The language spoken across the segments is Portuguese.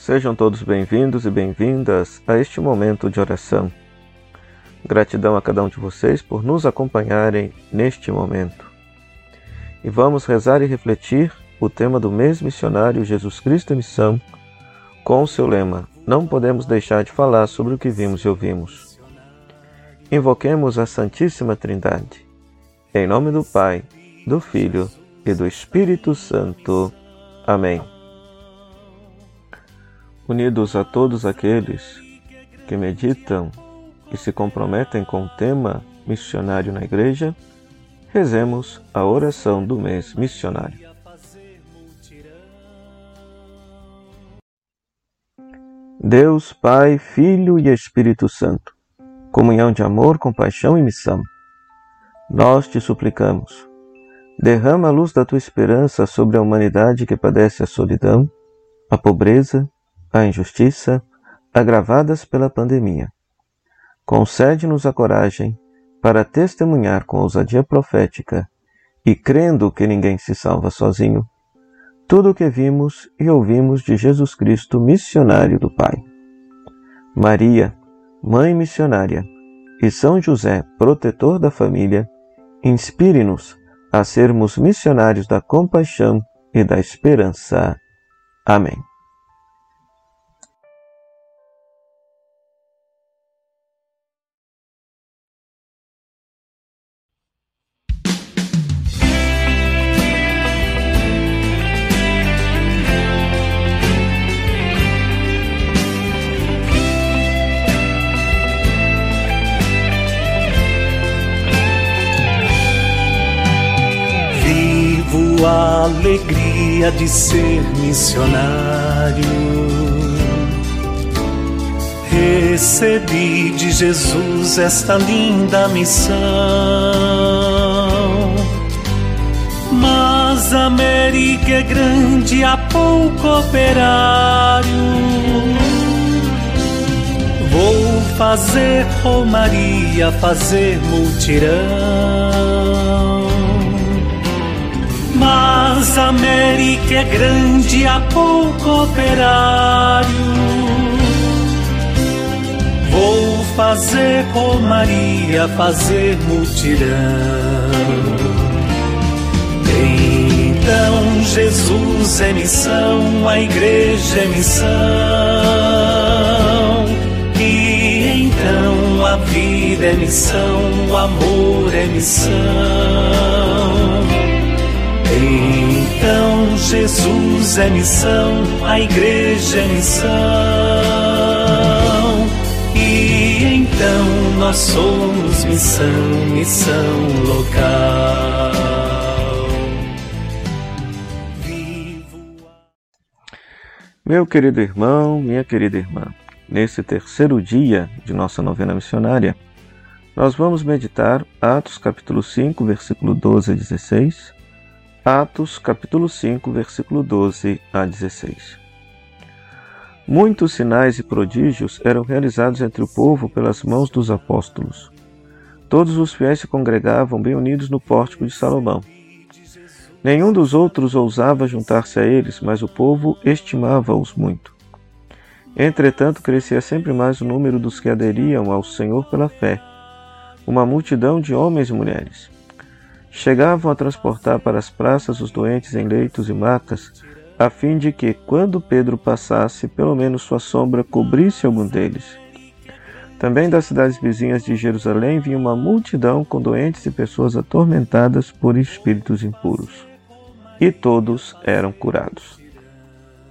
Sejam todos bem-vindos e bem-vindas a este momento de oração. Gratidão a cada um de vocês por nos acompanharem neste momento. E vamos rezar e refletir o tema do mês missionário Jesus Cristo em Missão, com o seu lema: Não podemos deixar de falar sobre o que vimos e ouvimos. Invoquemos a Santíssima Trindade. Em nome do Pai, do Filho e do Espírito Santo. Amém unidos a todos aqueles que meditam e se comprometem com o tema missionário na Igreja, rezemos a oração do mês missionário. Deus, Pai, Filho e Espírito Santo, comunhão de amor, compaixão e missão, nós te suplicamos, derrama a luz da tua esperança sobre a humanidade que padece a solidão, a pobreza a injustiça agravadas pela pandemia. Concede-nos a coragem para testemunhar com ousadia profética e crendo que ninguém se salva sozinho, tudo o que vimos e ouvimos de Jesus Cristo, missionário do Pai. Maria, Mãe missionária, e São José, protetor da família, inspire-nos a sermos missionários da compaixão e da esperança. Amém. A alegria de ser missionário. Recebi de Jesus esta linda missão. Mas a América é grande, há pouco operário. Vou fazer romaria, fazer multirão. Mas a América é grande, há pouco operário. Vou fazer romaria, fazer mutirão. Então Jesus é missão, a igreja é missão. E então a vida é missão, o amor é missão. Então Jesus é missão, a igreja é missão. E então nós somos missão, missão local. Meu querido irmão, minha querida irmã, nesse terceiro dia de nossa novena missionária, nós vamos meditar Atos capítulo 5, versículo 12 a 16 Atos capítulo 5, versículo 12 a 16. Muitos sinais e prodígios eram realizados entre o povo pelas mãos dos apóstolos. Todos os fiéis se congregavam bem unidos no pórtico de Salomão. Nenhum dos outros ousava juntar-se a eles, mas o povo estimava-os muito. Entretanto, crescia sempre mais o número dos que aderiam ao Senhor pela fé, uma multidão de homens e mulheres. Chegavam a transportar para as praças os doentes em leitos e macas, a fim de que, quando Pedro passasse, pelo menos sua sombra cobrisse algum deles. Também das cidades vizinhas de Jerusalém vinha uma multidão com doentes e pessoas atormentadas por espíritos impuros. E todos eram curados.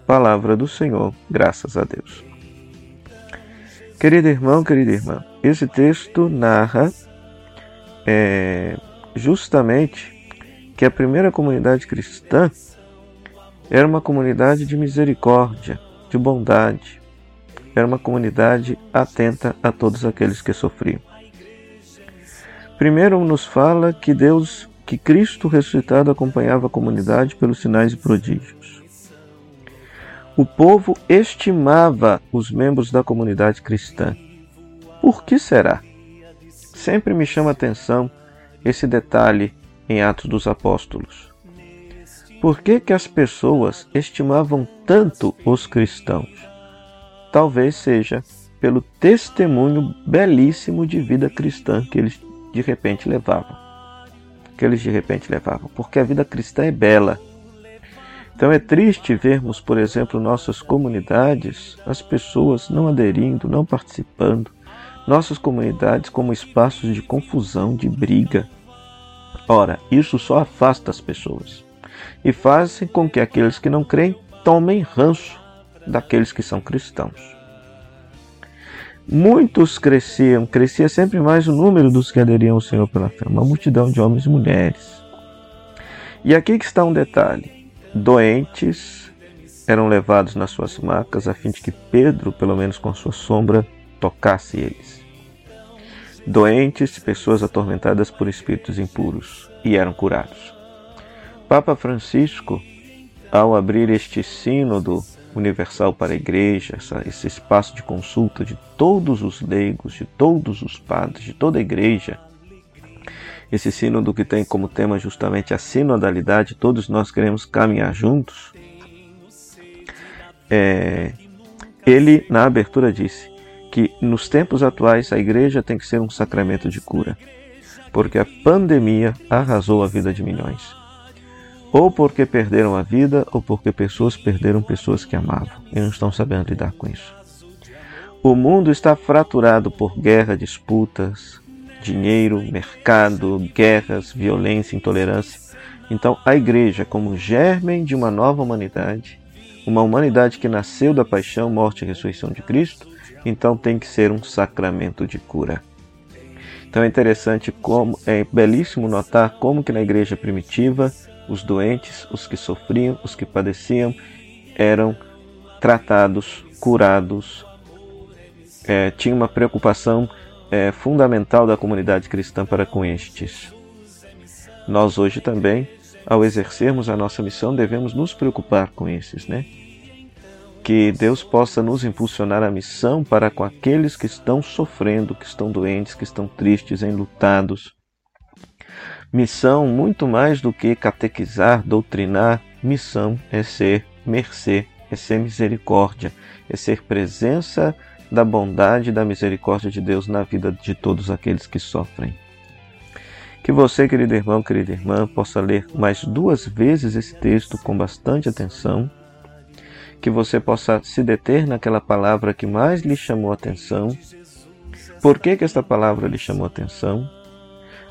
Palavra do Senhor, graças a Deus. Querido irmão, querida irmã, esse texto narra é, justamente que a primeira comunidade cristã era uma comunidade de misericórdia, de bondade, era uma comunidade atenta a todos aqueles que sofriam. Primeiro nos fala que Deus, que Cristo ressuscitado acompanhava a comunidade pelos sinais e prodígios. O povo estimava os membros da comunidade cristã. Por que será? Sempre me chama a atenção esse detalhe em Atos dos Apóstolos. Por que, que as pessoas estimavam tanto os cristãos? talvez seja pelo testemunho belíssimo de vida cristã que eles de repente levavam. Que eles de repente levavam, porque a vida cristã é bela. Então é triste vermos, por exemplo, nossas comunidades, as pessoas não aderindo, não participando, nossas comunidades como espaços de confusão, de briga. Ora, isso só afasta as pessoas e faz com que aqueles que não creem tomem ranço daqueles que são cristãos. Muitos cresciam, crescia sempre mais o número dos que aderiam ao Senhor pela fé, uma multidão de homens e mulheres. E aqui que está um detalhe: doentes eram levados nas suas macas a fim de que Pedro, pelo menos com sua sombra, tocasse eles. Doentes, pessoas atormentadas por espíritos impuros, e eram curados. Papa Francisco, ao abrir este sínodo universal para a igreja, essa, esse espaço de consulta de todos os leigos, de todos os padres, de toda a igreja. Esse sínodo que tem como tema justamente a sinodalidade, todos nós queremos caminhar juntos. É, ele, na abertura, disse que nos tempos atuais a igreja tem que ser um sacramento de cura, porque a pandemia arrasou a vida de milhões ou porque perderam a vida, ou porque pessoas perderam pessoas que amavam e não estão sabendo lidar com isso. O mundo está fraturado por guerra, disputas, dinheiro, mercado, guerras, violência, intolerância. Então, a igreja, como germen de uma nova humanidade, uma humanidade que nasceu da paixão, morte e ressurreição de Cristo, então tem que ser um sacramento de cura. Então é interessante como é belíssimo notar como que na igreja primitiva os doentes, os que sofriam, os que padeciam, eram tratados, curados. É, tinha uma preocupação é, fundamental da comunidade cristã para com estes. Nós hoje também, ao exercermos a nossa missão, devemos nos preocupar com esses, né? Que Deus possa nos impulsionar a missão para com aqueles que estão sofrendo, que estão doentes, que estão tristes, enlutados, Missão, muito mais do que catequizar, doutrinar, missão é ser mercê, é ser misericórdia, é ser presença da bondade e da misericórdia de Deus na vida de todos aqueles que sofrem. Que você, querido irmão, querida irmã, possa ler mais duas vezes esse texto com bastante atenção, que você possa se deter naquela palavra que mais lhe chamou atenção. Por que, que esta palavra lhe chamou atenção?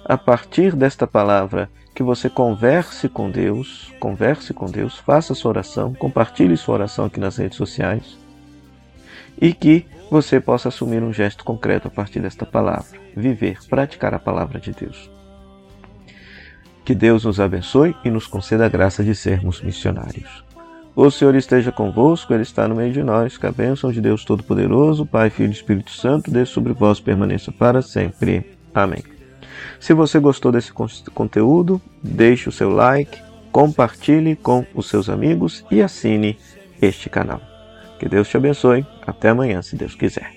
a partir desta palavra, que você converse com Deus, converse com Deus, faça sua oração, compartilhe sua oração aqui nas redes sociais e que você possa assumir um gesto concreto a partir desta palavra, viver, praticar a palavra de Deus. Que Deus nos abençoe e nos conceda a graça de sermos missionários. O Senhor esteja convosco, Ele está no meio de nós. Que a bênção de Deus Todo-Poderoso, Pai, Filho e Espírito Santo, dê sobre vós permaneça para sempre. Amém. Se você gostou desse conteúdo, deixe o seu like, compartilhe com os seus amigos e assine este canal. Que Deus te abençoe. Até amanhã, se Deus quiser.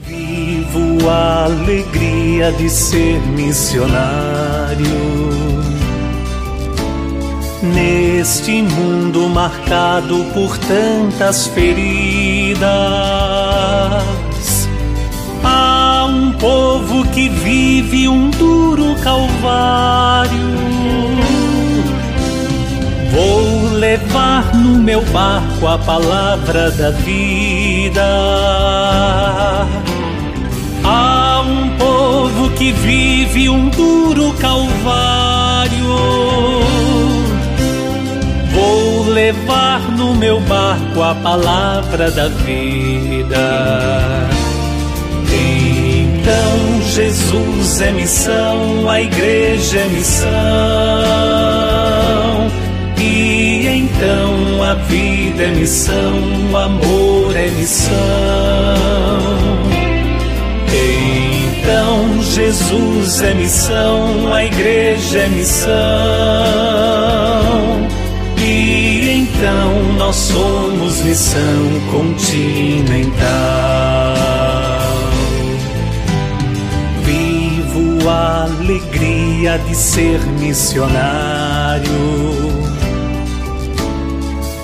Vivo a alegria de ser missionário. Neste mundo marcado por tantas feridas um povo que vive um duro calvário. Vou levar no meu barco a palavra da vida. Há um povo que vive um duro calvário. Levar no meu barco a palavra da vida. Então Jesus é missão, a igreja é missão. E então a vida é missão, o amor é missão. Então Jesus é missão, a igreja é missão. Então nós somos missão continental. a alegria de ser missionário.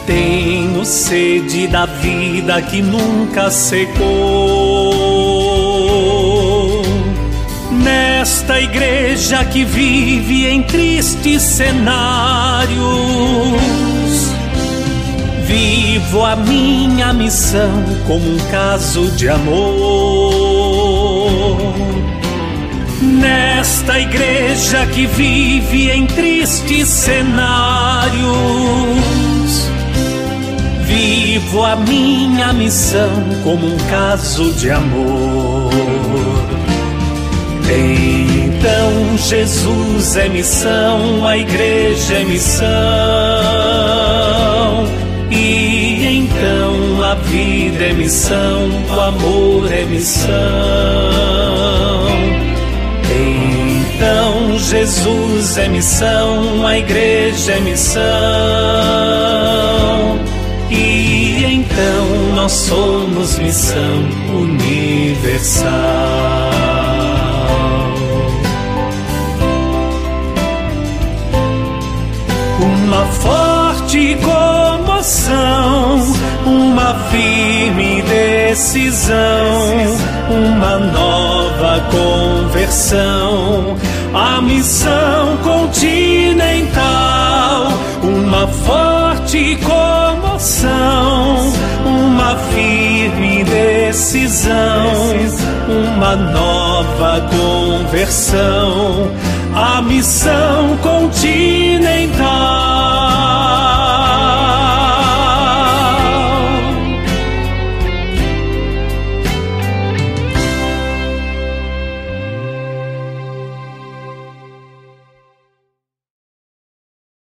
Tenho sede da vida que nunca secou. Nesta igreja que vive em tristes cenários, vivo a minha missão como um caso de amor. Nesta igreja que vive em tristes cenários Vivo a minha missão como um caso de amor. Então Jesus é missão, a igreja é missão. E então a vida é missão, o amor é missão. Então Jesus é missão, a igreja é missão. E então nós somos missão universal. Uma forte uma firme decisão, uma nova conversão, a missão continental, uma forte comoção uma firme decisão, uma nova conversão, a missão continental